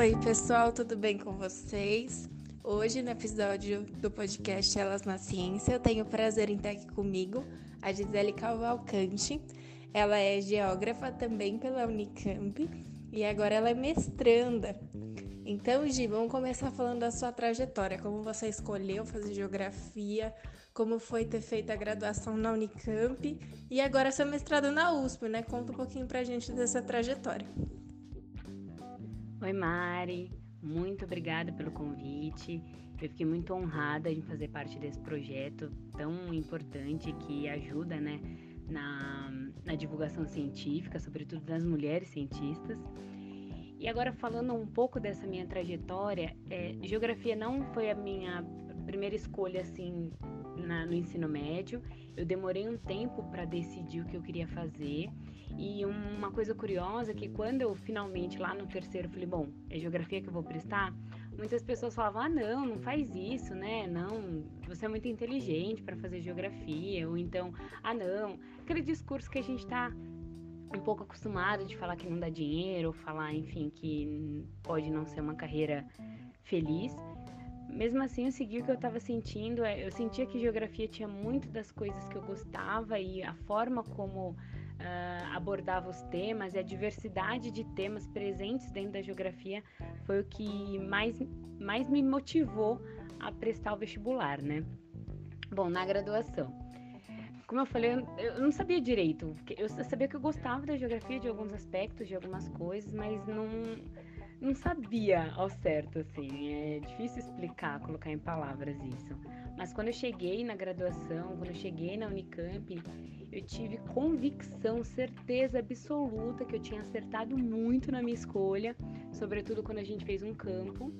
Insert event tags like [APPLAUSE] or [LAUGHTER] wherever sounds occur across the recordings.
Oi, pessoal, tudo bem com vocês? Hoje, no episódio do podcast Elas na Ciência, eu tenho o prazer em estar aqui comigo a Gisele Cavalcante. Ela é geógrafa também pela Unicamp e agora ela é mestranda. Então, Gi, vamos começar falando da sua trajetória, como você escolheu fazer geografia, como foi ter feito a graduação na Unicamp e agora seu mestrado na USP, né? Conta um pouquinho pra gente dessa trajetória. Oi, Mari. Muito obrigada pelo convite. Eu fiquei muito honrada em fazer parte desse projeto tão importante que ajuda, né, na, na divulgação científica, sobretudo das mulheres cientistas. E agora falando um pouco dessa minha trajetória, é, geografia não foi a minha primeira escolha assim na, no ensino médio. Eu demorei um tempo para decidir o que eu queria fazer. E uma coisa curiosa é que quando eu finalmente lá no terceiro falei, bom, é geografia que eu vou prestar, muitas pessoas falavam: "Ah, não, não faz isso, né? Não, você é muito inteligente para fazer geografia", ou então: "Ah, não". Aquele discurso que a gente está um pouco acostumado de falar que não dá dinheiro, ou falar, enfim, que pode não ser uma carreira feliz. Mesmo assim, eu segui o que eu estava sentindo. É, eu sentia que geografia tinha muito das coisas que eu gostava e a forma como uh, abordava os temas e a diversidade de temas presentes dentro da geografia foi o que mais, mais me motivou a prestar o vestibular, né? Bom, na graduação. Como eu falei, eu não sabia direito. Eu sabia que eu gostava da geografia, de alguns aspectos, de algumas coisas, mas não, não sabia ao certo, assim. É difícil explicar, colocar em palavras isso. Mas quando eu cheguei na graduação, quando eu cheguei na Unicamp, eu tive convicção, certeza absoluta que eu tinha acertado muito na minha escolha, sobretudo quando a gente fez um campo.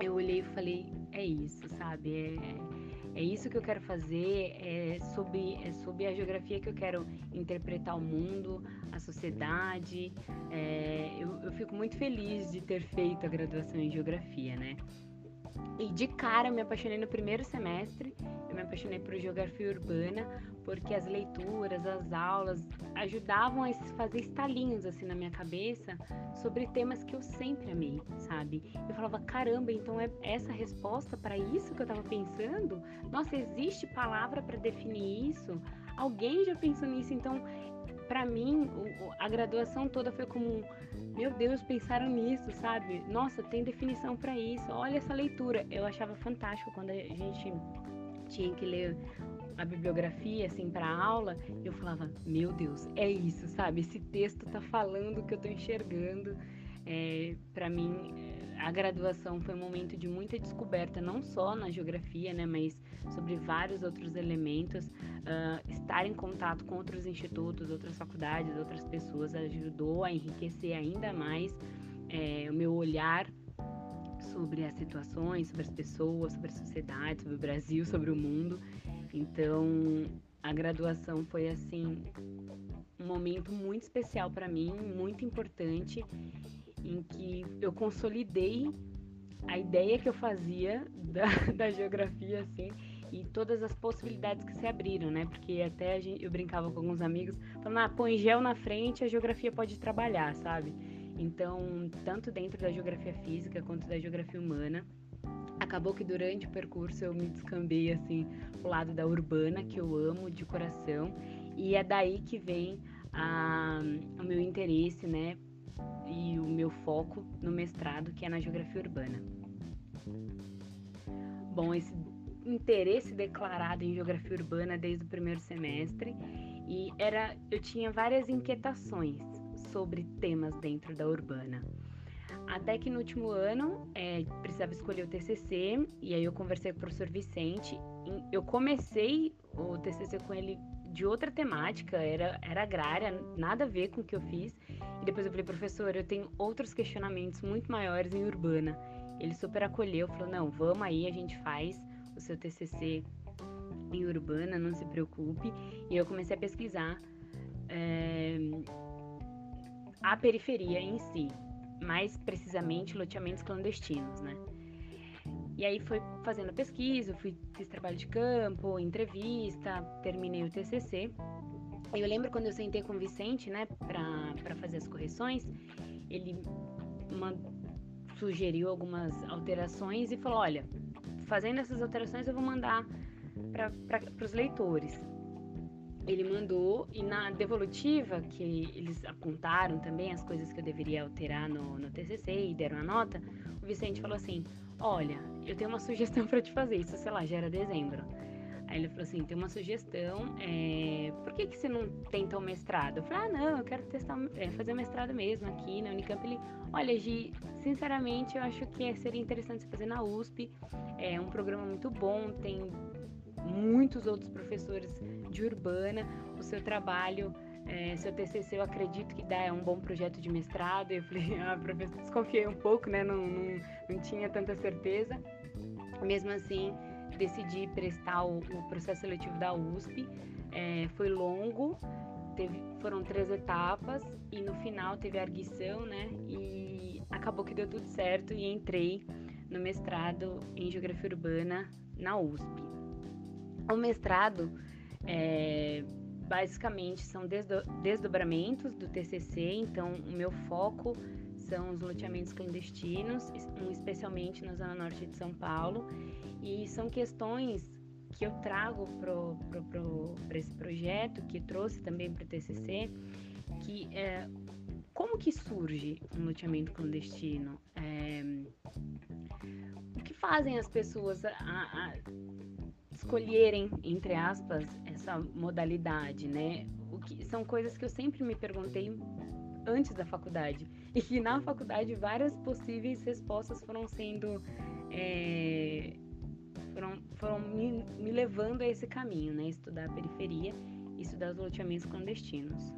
Eu olhei e falei: é isso, sabe? É, é isso que eu quero fazer, é sobre, é sobre a geografia que eu quero interpretar o mundo, a sociedade. É, eu, eu fico muito feliz de ter feito a graduação em geografia, né? E de cara me apaixonei no primeiro semestre, eu me apaixonei por geografia urbana, porque as leituras, as aulas ajudavam a fazer estalinhos assim na minha cabeça sobre temas que eu sempre amei, sabe? Eu falava, caramba, então é essa resposta para isso que eu estava pensando? Nossa, existe palavra para definir isso? Alguém já pensou nisso? Então, para mim, a graduação toda foi como meu Deus, pensaram nisso, sabe? Nossa, tem definição para isso. Olha essa leitura. Eu achava fantástico quando a gente tinha que ler a bibliografia assim para aula, eu falava, meu Deus, é isso, sabe? Esse texto tá falando o que eu tô enxergando. É, para mim, a graduação foi um momento de muita descoberta, não só na geografia, né, mas sobre vários outros elementos. Uh, estar em contato com outros institutos, outras faculdades, outras pessoas ajudou a enriquecer ainda mais é, o meu olhar sobre as situações, sobre as pessoas, sobre a sociedade, sobre o Brasil, sobre o mundo. Então, a graduação foi assim um momento muito especial para mim, muito importante em que eu consolidei a ideia que eu fazia [LAUGHS] da, da geografia, assim, e todas as possibilidades que se abriram, né? Porque até gente, eu brincava com alguns amigos, falando, ah, põe gel na frente, a geografia pode trabalhar, sabe? Então, tanto dentro da geografia física quanto da geografia humana, acabou que durante o percurso eu me descambei, assim, pro lado da urbana, que eu amo de coração, e é daí que vem a, o meu interesse, né, e o meu foco no mestrado, que é na geografia urbana. Bom, esse interesse declarado em geografia urbana desde o primeiro semestre e era eu tinha várias inquietações sobre temas dentro da urbana. Até que no último ano é, precisava escolher o TCC e aí eu conversei com o professor Vicente. Eu comecei o TCC com ele de outra temática, era, era agrária, nada a ver com o que eu fiz. E depois eu falei, professor, eu tenho outros questionamentos muito maiores em urbana. Ele super acolheu, falou, não, vamos aí, a gente faz o seu TCC em urbana, não se preocupe. E eu comecei a pesquisar é, a periferia em si, mais precisamente loteamentos clandestinos, né? E aí foi fazendo pesquisa, fui, fiz trabalho de campo, entrevista, terminei o TCC. Eu lembro quando eu sentei com o Vicente, né, para fazer as correções, ele sugeriu algumas alterações e falou: olha, fazendo essas alterações eu vou mandar para os leitores. Ele mandou e na devolutiva, que eles apontaram também as coisas que eu deveria alterar no, no TCC e deram a nota, o Vicente falou assim: Olha, eu tenho uma sugestão [LAUGHS] para te fazer. Isso, sei lá, já era dezembro. Aí ele falou assim: tem uma sugestão, é... por que, que você não tenta o mestrado? Eu falei: ah, não, eu quero testar, é, fazer mestrado mesmo aqui na Unicamp. Ele, olha, Gi, sinceramente, eu acho que seria interessante você fazer na USP. É um programa muito bom, tem muitos outros professores de urbana. O seu trabalho é, seu TCC eu acredito que dá é um bom projeto de mestrado. Eu falei, [LAUGHS] ah, professor, desconfiei um pouco, né? Não, não, não tinha tanta certeza. Mesmo assim, decidi prestar o, o processo seletivo da USP. É, foi longo, teve, foram três etapas e no final teve a arguição, né? E acabou que deu tudo certo e entrei no mestrado em Geografia Urbana na USP. O mestrado é, basicamente são desdobramentos do TCC, então o meu foco são os loteamentos clandestinos, especialmente na zona norte de São Paulo, e são questões que eu trago para esse projeto, que trouxe também para o TCC, que é, como que surge um loteamento clandestino? É, o que fazem as pessoas a, a escolherem, entre aspas, essa modalidade, né? O que são coisas que eu sempre me perguntei antes da faculdade e que na faculdade várias possíveis respostas foram sendo é, foram, foram me, me levando a esse caminho, né? Estudar a periferia e estudar os loteamentos clandestinos.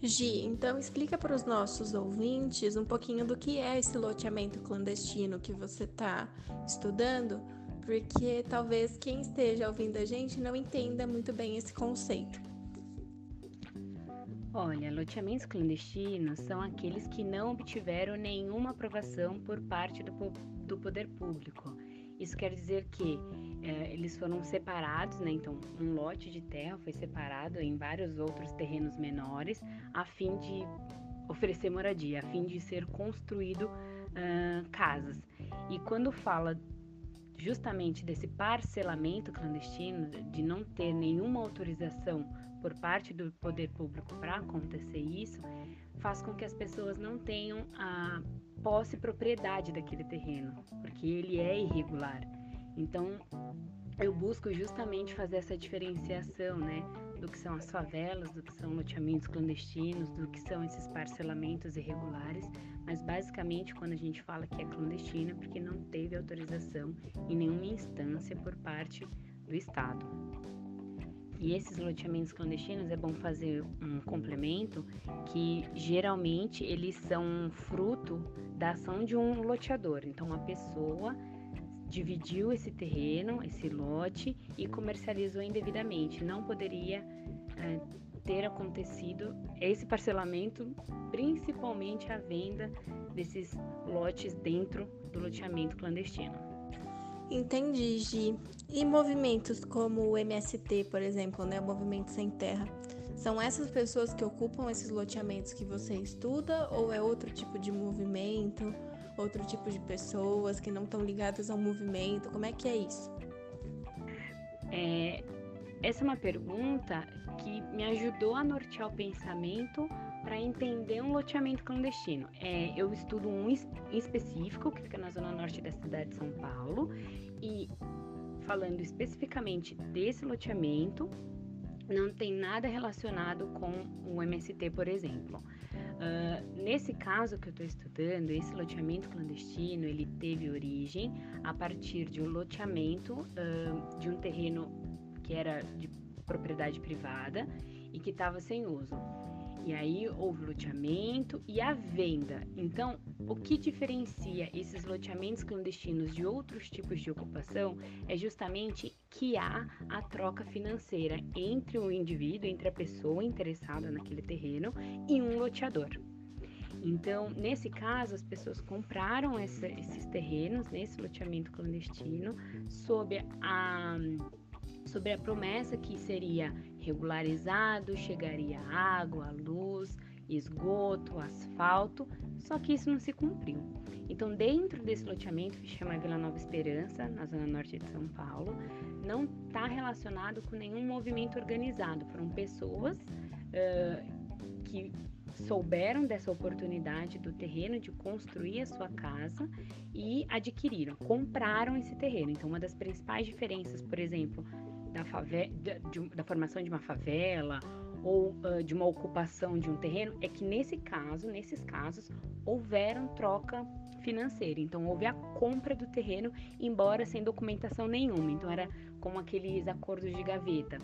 Gi, então explica para os nossos ouvintes um pouquinho do que é esse loteamento clandestino que você está estudando, porque talvez quem esteja ouvindo a gente não entenda muito bem esse conceito. Olha, loteamentos clandestinos são aqueles que não obtiveram nenhuma aprovação por parte do, do poder público. Isso quer dizer que é, eles foram separados, né? Então, um lote de terra foi separado em vários outros terrenos menores, a fim de oferecer moradia, a fim de ser construído uh, casas. E quando fala justamente desse parcelamento clandestino, de não ter nenhuma autorização por parte do poder público para acontecer isso, faz com que as pessoas não tenham a posse e propriedade daquele terreno, porque ele é irregular. Então, eu busco justamente fazer essa diferenciação, né, do que são as favelas, do que são loteamentos clandestinos, do que são esses parcelamentos irregulares, mas basicamente quando a gente fala que é clandestino é porque não teve autorização em nenhuma instância por parte do Estado. E esses loteamentos clandestinos é bom fazer um complemento que geralmente eles são fruto da ação de um loteador. Então uma pessoa dividiu esse terreno, esse lote e comercializou indevidamente. Não poderia é, ter acontecido esse parcelamento, principalmente a venda desses lotes dentro do loteamento clandestino. Entendi, Gi. E movimentos como o MST, por exemplo, né, o Movimento Sem Terra, são essas pessoas que ocupam esses loteamentos que você estuda ou é outro tipo de movimento, outro tipo de pessoas que não estão ligadas ao movimento? Como é que é isso? É, essa é uma pergunta que me ajudou a nortear o pensamento para entender um loteamento clandestino. É, eu estudo um específico que fica na zona norte da cidade de São Paulo e falando especificamente desse loteamento, não tem nada relacionado com o MST, por exemplo. Uh, nesse caso que eu estou estudando, esse loteamento clandestino, ele teve origem a partir de um loteamento uh, de um terreno que era de propriedade privada e que estava sem uso. E aí houve loteamento e a venda. Então, o que diferencia esses loteamentos clandestinos de outros tipos de ocupação é justamente que há a troca financeira entre o indivíduo, entre a pessoa interessada naquele terreno e um loteador. Então, nesse caso, as pessoas compraram esse, esses terrenos nesse loteamento clandestino sob a, sob a promessa que seria regularizado, chegaria água, luz, esgoto, asfalto, só que isso não se cumpriu. Então, dentro desse loteamento que chama Vila Nova Esperança, na zona norte de São Paulo, não está relacionado com nenhum movimento organizado. Foram pessoas uh, que souberam dessa oportunidade do terreno de construir a sua casa e adquiriram, compraram esse terreno. Então, uma das principais diferenças, por exemplo, da, de, da formação de uma favela ou uh, de uma ocupação de um terreno é que nesse caso, nesses casos, houveram troca financeira. Então houve a compra do terreno, embora sem documentação nenhuma. Então era como aqueles acordos de gaveta.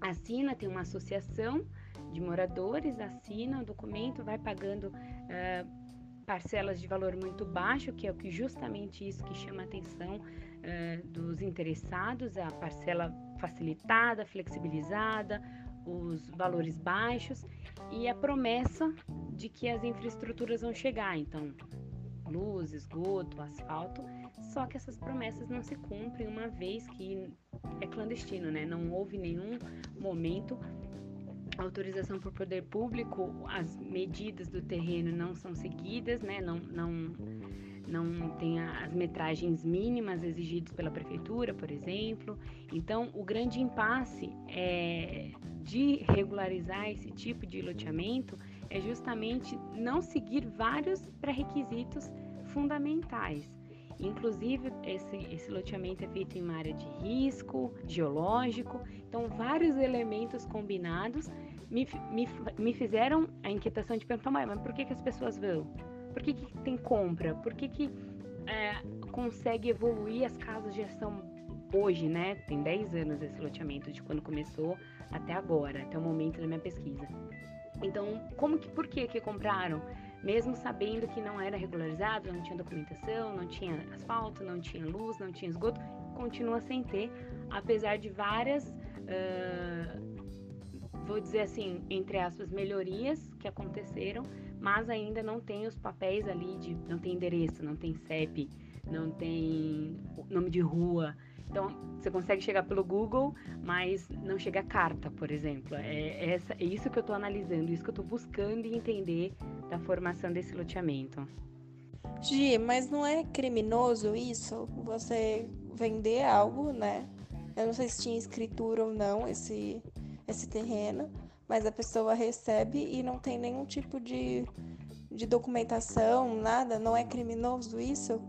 Assina, tem uma associação de moradores, assina o documento, vai pagando uh, parcelas de valor muito baixo, que é o que justamente isso que chama atenção uh, dos interessados, a parcela facilitada, flexibilizada, os valores baixos e a promessa de que as infraestruturas vão chegar. Então, luz, esgoto, asfalto, só que essas promessas não se cumprem uma vez que é clandestino, né? Não houve nenhum momento autorização por poder público, as medidas do terreno não são seguidas, né? Não, não, não tem as metragens mínimas exigidas pela prefeitura, por exemplo. Então, o grande impasse é, de regularizar esse tipo de loteamento é justamente não seguir vários pré-requisitos fundamentais. Inclusive, esse, esse loteamento é feito em uma área de risco geológico, então vários elementos combinados me, me, me fizeram a inquietação de perguntar, mas por que, que as pessoas vão? Por que, que tem compra? Por que, que é, consegue evoluir as casas de gestão hoje, né? Tem 10 anos esse loteamento, de quando começou até agora, até o momento da minha pesquisa. Então, como que, por que que compraram? Mesmo sabendo que não era regularizado, não tinha documentação, não tinha asfalto, não tinha luz, não tinha esgoto, continua sem ter, apesar de várias, uh, vou dizer assim, entre aspas, melhorias que aconteceram, mas ainda não tem os papéis ali de, não tem endereço, não tem CEP, não tem nome de rua, então, você consegue chegar pelo Google, mas não chega carta, por exemplo. É, essa, é isso que eu estou analisando, isso que eu estou buscando entender da formação desse loteamento. Gi, mas não é criminoso isso? Você vender algo, né? Eu não sei se tinha escritura ou não esse, esse terreno, mas a pessoa recebe e não tem nenhum tipo de, de documentação, nada. Não é criminoso isso?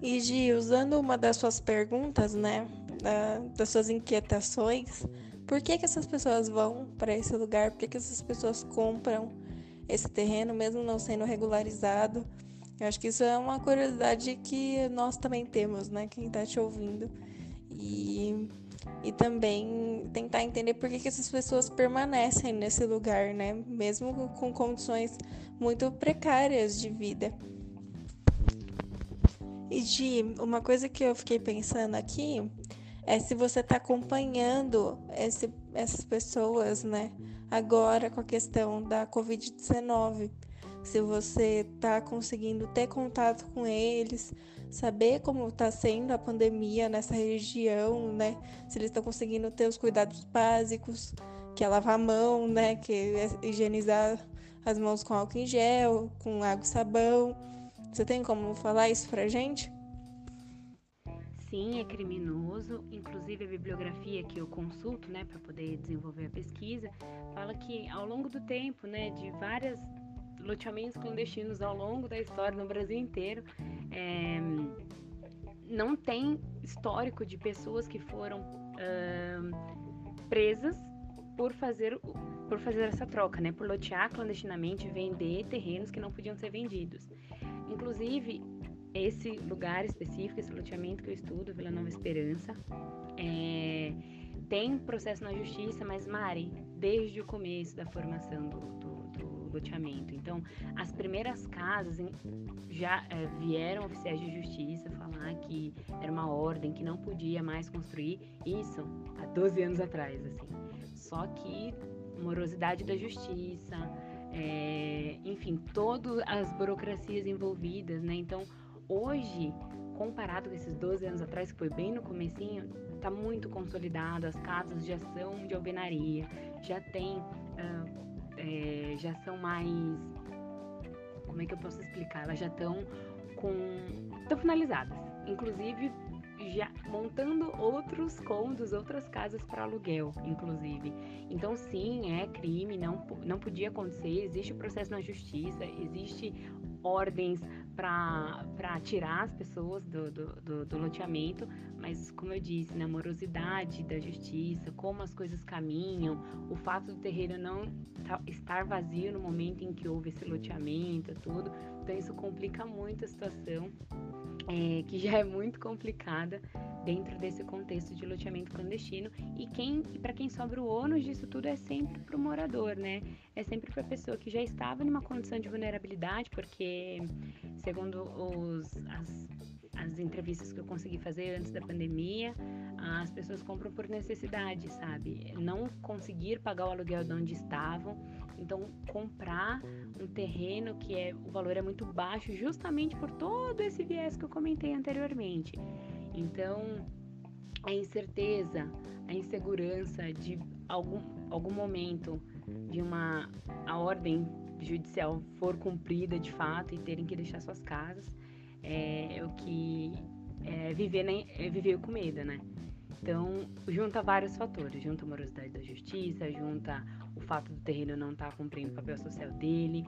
E Gi, usando uma das suas perguntas, né, da, das suas inquietações, por que, que essas pessoas vão para esse lugar? Por que, que essas pessoas compram esse terreno, mesmo não sendo regularizado? Eu acho que isso é uma curiosidade que nós também temos, né, quem está te ouvindo. E, e também tentar entender por que, que essas pessoas permanecem nesse lugar, né, mesmo com condições muito precárias de vida. E Gi, uma coisa que eu fiquei pensando aqui é se você está acompanhando esse, essas pessoas, né? Agora com a questão da Covid-19. Se você está conseguindo ter contato com eles, saber como está sendo a pandemia nessa região, né? Se eles estão conseguindo ter os cuidados básicos, que é lavar a mão, né? Que é higienizar as mãos com álcool em gel, com água e sabão você tem como falar isso pra gente? Sim, é criminoso. Inclusive a bibliografia que eu consulto, né, para poder desenvolver a pesquisa, fala que ao longo do tempo, né, de várias loteamentos clandestinos ao longo da história no Brasil inteiro, é, não tem histórico de pessoas que foram uh, presas por fazer por fazer essa troca, né, por lotear clandestinamente, vender terrenos que não podiam ser vendidos. Inclusive, esse lugar específico, esse loteamento que eu estudo, Vila Nova Esperança, é, tem processo na justiça, mas Mari, desde o começo da formação do, do, loteamento. Então, as primeiras casas já é, vieram oficiais de justiça falar que era uma ordem, que não podia mais construir isso há 12 anos atrás, assim. Só que morosidade da justiça, é, enfim, todas as burocracias envolvidas, né? Então, hoje, comparado com esses 12 anos atrás, que foi bem no comecinho, está muito consolidado, as casas já são de alvenaria, já tem, uh, já são mais, como é que eu posso explicar? Elas já estão com, estão finalizadas, inclusive já montando outros cômodos, outras casas para aluguel, inclusive. Então, sim, é crime, não, não podia acontecer, existe processo na justiça, existe ordens para tirar as pessoas do, do, do, do, loteamento, mas como eu disse, na morosidade da justiça, como as coisas caminham, o fato do terreno não tá, estar vazio no momento em que houve esse loteamento, tudo, então isso complica muito a situação é, que já é muito complicada dentro desse contexto de loteamento clandestino e quem para quem sobra o ônus disso tudo é sempre para o morador, né? É sempre para a pessoa que já estava numa condição de vulnerabilidade, porque segundo os, as, as entrevistas que eu consegui fazer antes da pandemia, as pessoas compram por necessidade, sabe? Não conseguir pagar o aluguel de onde estavam, então comprar um terreno que é o valor é muito baixo, justamente por todo esse viés que eu comentei anteriormente. Então, a incerteza, a insegurança de algum, algum momento de uma a ordem judicial for cumprida de fato e terem que deixar suas casas, é, é o que é viver, né, é viver com medo, né? Então, junta vários fatores, junta a morosidade da justiça, junta o fato do terreno não estar tá cumprindo o papel social dele,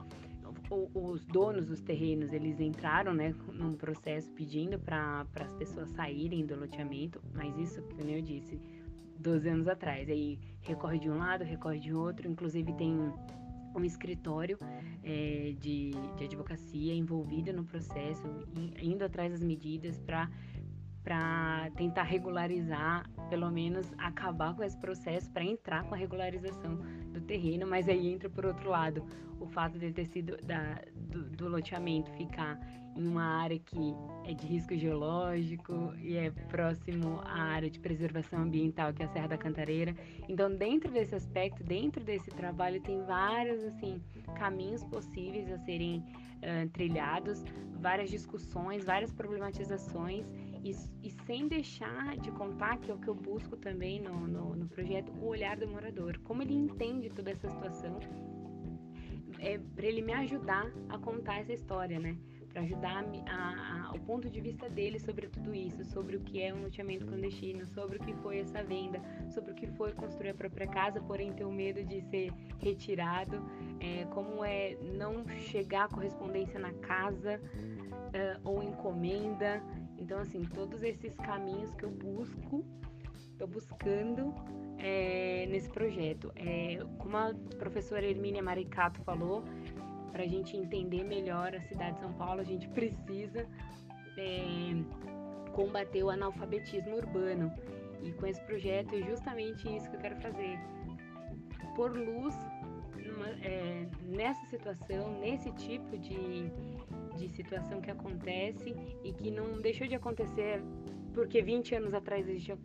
os donos dos terrenos, eles entraram, né, num processo pedindo para as pessoas saírem do loteamento, mas isso, como eu disse, 12 anos atrás, aí recorre de um lado, recorre de outro, inclusive tem um escritório é, de, de advocacia envolvido no processo, indo atrás das medidas para para tentar regularizar, pelo menos acabar com esse processo para entrar com a regularização do terreno, mas aí entra por outro lado o fato de ter sido da, do, do loteamento ficar em uma área que é de risco geológico e é próximo à área de preservação ambiental, que é a Serra da Cantareira. Então, dentro desse aspecto, dentro desse trabalho, tem vários assim caminhos possíveis a serem uh, trilhados, várias discussões, várias problematizações e, e, sem deixar de contar, que é o que eu busco também no, no, no projeto, o olhar do morador. Como ele entende toda essa situação, é para ele me ajudar a contar essa história, né? Para ajudar a, a, o ponto de vista dele sobre tudo isso, sobre o que é um loteamento clandestino, sobre o que foi essa venda, sobre o que foi construir a própria casa, porém ter o medo de ser retirado, é, como é não chegar a correspondência na casa uh, ou encomenda. Então, assim, todos esses caminhos que eu busco, estou buscando é, nesse projeto. É, como a professora Hermínia Maricato falou, para a gente entender melhor a cidade de São Paulo, a gente precisa é, combater o analfabetismo urbano. E com esse projeto é justamente isso que eu quero fazer. Por luz numa, é, nessa situação, nesse tipo de, de situação que acontece e que não deixou de acontecer porque 20 anos atrás existiam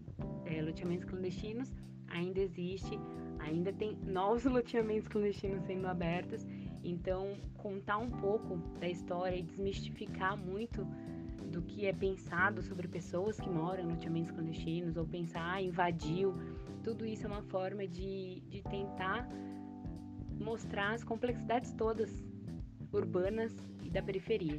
é, loteamentos clandestinos, ainda existe, ainda tem novos [LAUGHS] loteamentos clandestinos sendo abertos. Então, contar um pouco da história e desmistificar muito do que é pensado sobre pessoas que moram em loteamentos clandestinos ou pensar, ah, invadiu. Tudo isso é uma forma de, de tentar mostrar as complexidades todas urbanas e da periferia.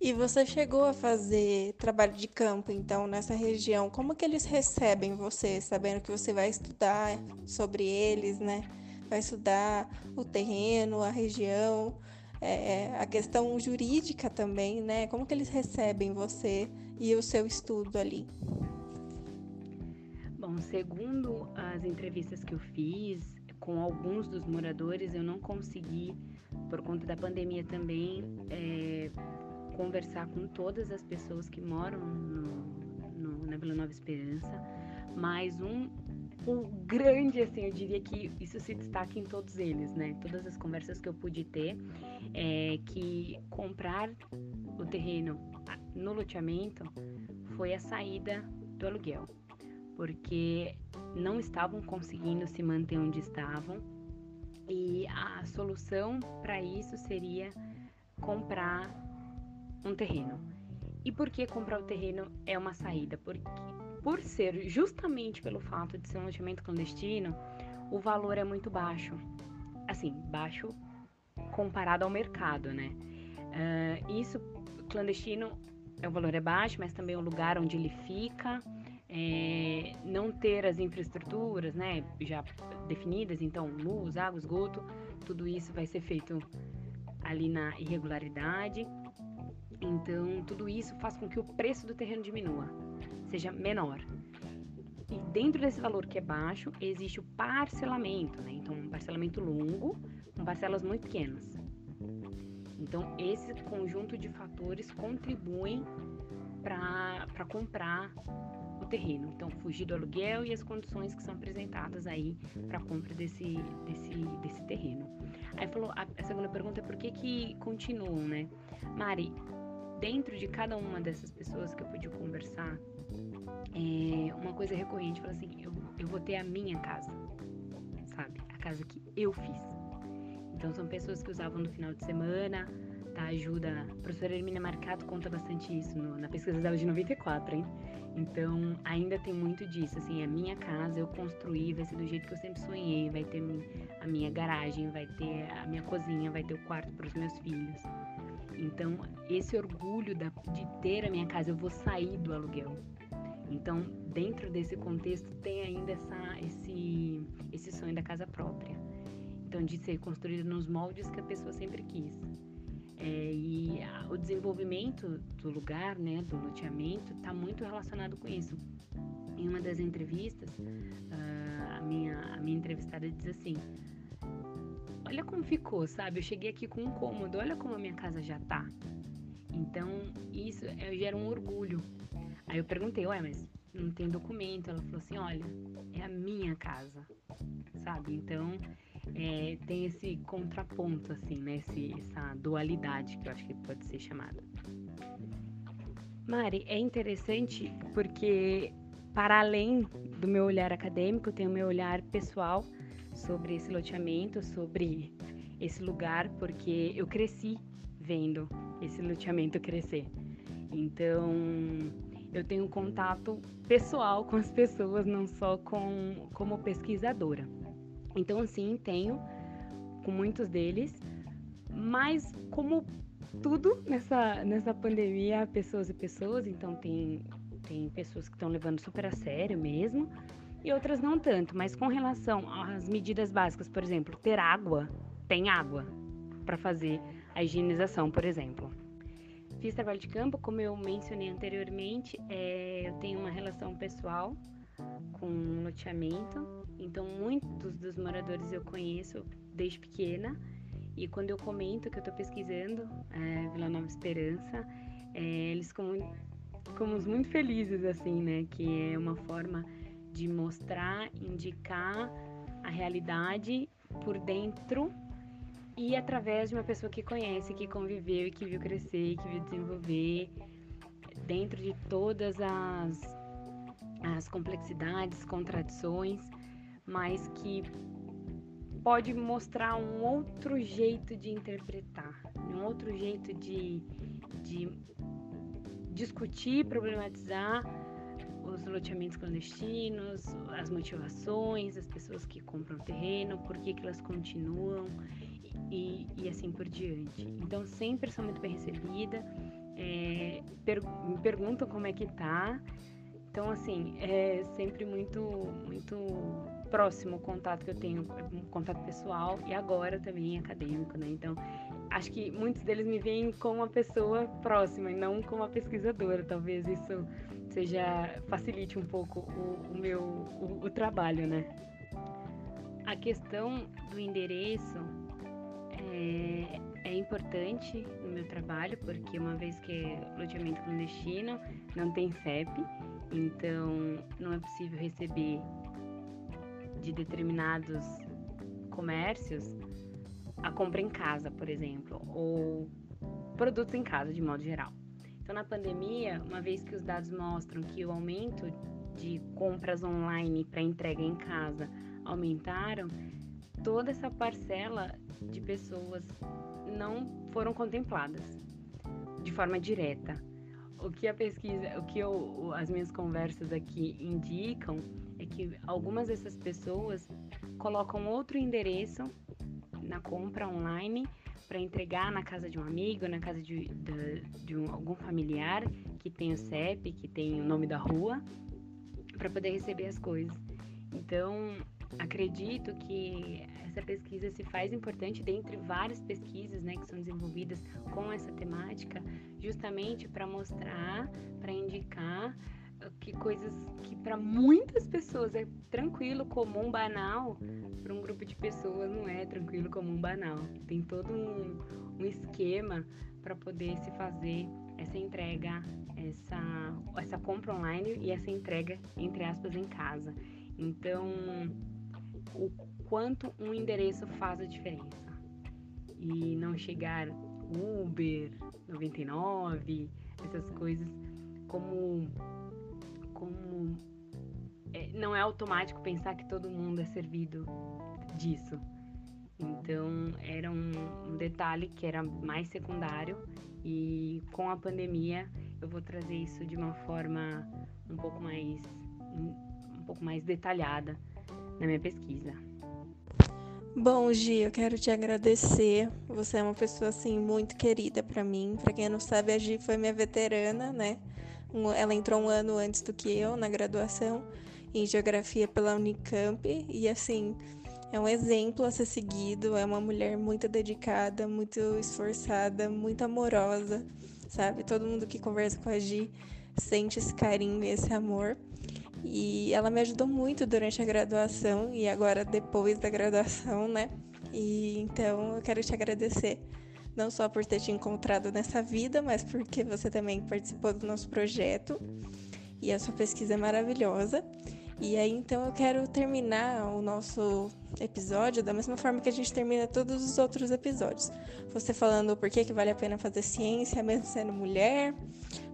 E você chegou a fazer trabalho de campo, então, nessa região. Como que eles recebem você, sabendo que você vai estudar sobre eles, né? Vai estudar o terreno, a região, é, a questão jurídica também, né? Como que eles recebem você e o seu estudo ali? Bom, segundo as entrevistas que eu fiz com alguns dos moradores, eu não consegui, por conta da pandemia também, é, conversar com todas as pessoas que moram no, no, na Vila Nova Esperança, mas um o grande, assim, eu diria que isso se destaca em todos eles, né? Todas as conversas que eu pude ter, é que comprar o terreno no loteamento foi a saída do aluguel, porque não estavam conseguindo se manter onde estavam e a solução para isso seria comprar um terreno. E por que comprar o terreno é uma saída? Porque por ser justamente pelo fato de ser um loteamento clandestino, o valor é muito baixo. Assim, baixo comparado ao mercado, né? Uh, isso, clandestino, o valor é baixo, mas também o lugar onde ele fica, é, não ter as infraestruturas, né, já definidas, então luz, água, esgoto, tudo isso vai ser feito ali na irregularidade. Então, tudo isso faz com que o preço do terreno diminua seja menor. E dentro desse valor que é baixo, existe o parcelamento, né? Então, um parcelamento longo com parcelas muito pequenas. Então, esse conjunto de fatores contribuem para comprar o terreno. Então, fugir do aluguel e as condições que são apresentadas aí para compra desse, desse, desse terreno. Aí falou, a, a segunda pergunta é por que que continuam, né? Mari, dentro de cada uma dessas pessoas que eu pude conversar, é, uma coisa recorrente, fala assim, eu, eu vou ter a minha casa, sabe? A casa que eu fiz. Então são pessoas que usavam no final de semana, Ajuda. A professora Hermina Marcato conta bastante isso no, na pesquisa dela de 94, hein? Então ainda tem muito disso, assim, a minha casa eu construí, vai ser do jeito que eu sempre sonhei, vai ter a minha garagem, vai ter a minha cozinha, vai ter o quarto para os meus filhos. Então, esse orgulho da, de ter a minha casa, eu vou sair do aluguel. Então, dentro desse contexto, tem ainda essa, esse, esse sonho da casa própria. Então, de ser construída nos moldes que a pessoa sempre quis. É, e a, o desenvolvimento do lugar, né, do loteamento, está muito relacionado com isso. Em uma das entrevistas, uh, a, minha, a minha entrevistada diz assim: Olha como ficou, sabe? Eu cheguei aqui com um cômodo, olha como a minha casa já tá. Então, isso é, gera um orgulho Aí eu perguntei, ué, mas não tem documento? Ela falou assim, olha, é a minha casa, sabe? Então é, tem esse contraponto, assim, né? Esse, essa dualidade que eu acho que pode ser chamada. Mari, é interessante porque, para além do meu olhar acadêmico, tem o meu olhar pessoal sobre esse loteamento, sobre esse lugar, porque eu cresci vendo esse loteamento crescer. Então, eu tenho contato pessoal com as pessoas, não só com, como pesquisadora. Então, assim, tenho com muitos deles, mas como tudo nessa, nessa pandemia, pessoas e pessoas, então tem, tem pessoas que estão levando super a sério mesmo, e outras não tanto, mas com relação às medidas básicas, por exemplo, ter água, tem água para fazer a higienização, por exemplo. Fiz trabalho de campo, como eu mencionei anteriormente, é, eu tenho uma relação pessoal com loteamento, então muitos dos moradores eu conheço desde pequena e quando eu comento que eu estou pesquisando é, Vila Nova Esperança, é, eles ficam, ficamos muito felizes assim, né? Que é uma forma de mostrar, indicar a realidade por dentro e através de uma pessoa que conhece, que conviveu e que viu crescer, que viu desenvolver, dentro de todas as, as complexidades, contradições, mas que pode mostrar um outro jeito de interpretar, um outro jeito de, de discutir, problematizar os loteamentos clandestinos, as motivações, as pessoas que compram terreno, por que, que elas continuam e, e assim por diante. Então sempre sou muito bem recebida, é, per, me perguntam como é que tá. Então assim é sempre muito muito próximo contato que eu tenho, um contato pessoal e agora também acadêmico, né? Então acho que muitos deles me veem como uma pessoa próxima e não como uma pesquisadora. Talvez isso seja facilite um pouco o, o meu o, o trabalho, né? A questão do endereço é, é importante no meu trabalho, porque uma vez que é loteamento clandestino, não tem CEP, então não é possível receber de determinados comércios a compra em casa, por exemplo, ou produtos em casa de modo geral. Então, na pandemia, uma vez que os dados mostram que o aumento de compras online para entrega em casa aumentaram, toda essa parcela de pessoas não foram contempladas de forma direta. O que a pesquisa, o que eu, as minhas conversas aqui indicam é que algumas dessas pessoas colocam outro endereço na compra online para entregar na casa de um amigo, na casa de, de, de um, algum familiar que tem o CEP, que tem o nome da rua, para poder receber as coisas. Então, acredito que essa pesquisa se faz importante dentre várias pesquisas né, que são desenvolvidas com essa temática, justamente para mostrar, para indicar que coisas que para muitas pessoas é tranquilo, comum, banal, para um grupo de pessoas não é tranquilo, comum, banal. Tem todo um, um esquema para poder se fazer essa entrega, essa, essa compra online e essa entrega, entre aspas, em casa. Então, o quanto um endereço faz a diferença. E não chegar Uber, 99, essas coisas como como é, não é automático pensar que todo mundo é servido disso. Então era um, um, detalhe que era mais secundário e com a pandemia eu vou trazer isso de uma forma um pouco mais um, pouco mais detalhada na minha pesquisa. Bom, Gi, eu quero te agradecer. Você é uma pessoa assim muito querida para mim. Para quem não sabe, a Gi foi minha veterana, né? Ela entrou um ano antes do que eu na graduação em geografia pela Unicamp e assim é um exemplo a ser seguido. É uma mulher muito dedicada, muito esforçada, muito amorosa, sabe? Todo mundo que conversa com a Gi sente esse carinho esse amor. E ela me ajudou muito durante a graduação e agora depois da graduação, né? E então eu quero te agradecer não só por ter te encontrado nessa vida, mas porque você também participou do nosso projeto e a sua pesquisa é maravilhosa. E aí então eu quero terminar o nosso episódio da mesma forma que a gente termina todos os outros episódios. Você falando por que, que vale a pena fazer ciência mesmo sendo mulher,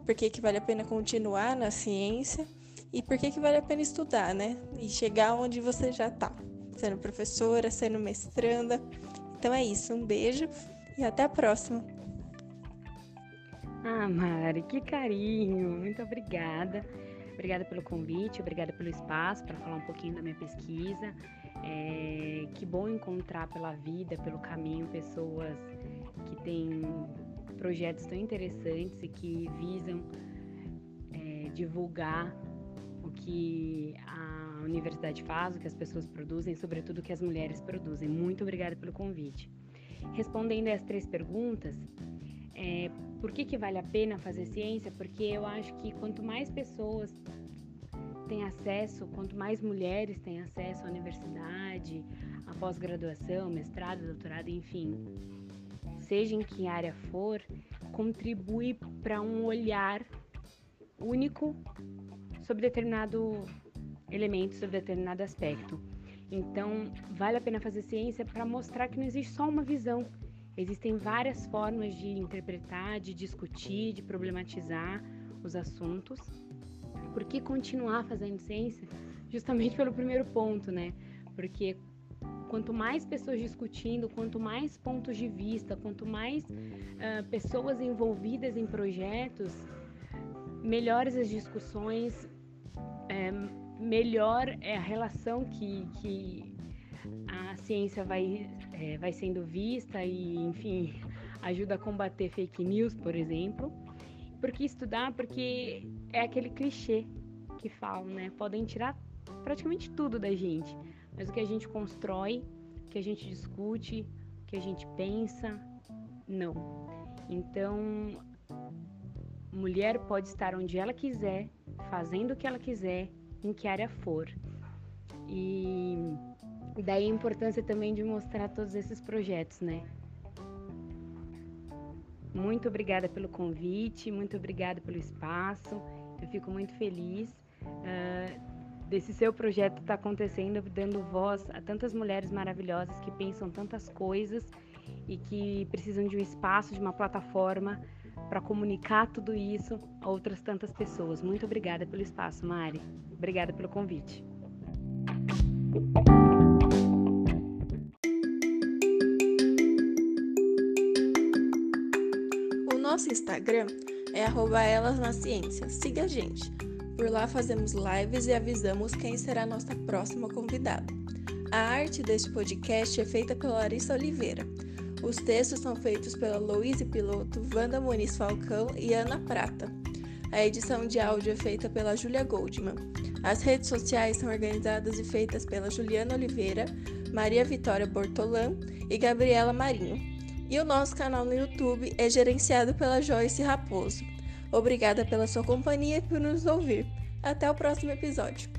por que, que vale a pena continuar na ciência e por que, que vale a pena estudar, né? E chegar onde você já tá, sendo professora, sendo mestranda. Então é isso, um beijo e até a próxima. Ah, Mari, que carinho! Muito obrigada. Obrigada pelo convite, obrigada pelo espaço para falar um pouquinho da minha pesquisa. É, que bom encontrar pela vida, pelo caminho, pessoas que têm projetos tão interessantes e que visam é, divulgar o que a universidade faz, o que as pessoas produzem, sobretudo o que as mulheres produzem. Muito obrigada pelo convite. Respondendo as três perguntas, é, por que, que vale a pena fazer ciência? Porque eu acho que quanto mais pessoas têm acesso, quanto mais mulheres têm acesso à universidade, à pós-graduação, mestrado, doutorado, enfim, seja em que área for, contribui para um olhar único sobre determinado elemento, sobre determinado aspecto. Então, vale a pena fazer ciência para mostrar que não existe só uma visão. Existem várias formas de interpretar, de discutir, de problematizar os assuntos. Por que continuar fazendo ciência? Justamente pelo primeiro ponto, né? Porque quanto mais pessoas discutindo, quanto mais pontos de vista, quanto mais uh, pessoas envolvidas em projetos, melhores as discussões, melhor é a relação que, que a ciência vai, é, vai sendo vista e, enfim, ajuda a combater fake news, por exemplo. Por que estudar? Porque é aquele clichê que falam, né? Podem tirar praticamente tudo da gente, mas o que a gente constrói, o que a gente discute, o que a gente pensa, não. Então, mulher pode estar onde ela quiser, fazendo o que ela quiser, em que área for. E daí a importância também de mostrar todos esses projetos, né? Muito obrigada pelo convite, muito obrigada pelo espaço. Eu fico muito feliz uh, desse seu projeto estar tá acontecendo, dando voz a tantas mulheres maravilhosas que pensam tantas coisas e que precisam de um espaço, de uma plataforma para comunicar tudo isso a outras tantas pessoas. Muito obrigada pelo espaço, Mari. Obrigada pelo convite. O nosso Instagram é elas na ciência. Siga a gente. Por lá fazemos lives e avisamos quem será nossa próxima convidada. A arte deste podcast é feita pela Larissa Oliveira. Os textos são feitos pela Louise Piloto, Wanda Muniz Falcão e Ana Prata. A edição de áudio é feita pela Julia Goldman. As redes sociais são organizadas e feitas pela Juliana Oliveira, Maria Vitória Bortolan e Gabriela Marinho. E o nosso canal no YouTube é gerenciado pela Joyce Raposo. Obrigada pela sua companhia e por nos ouvir. Até o próximo episódio.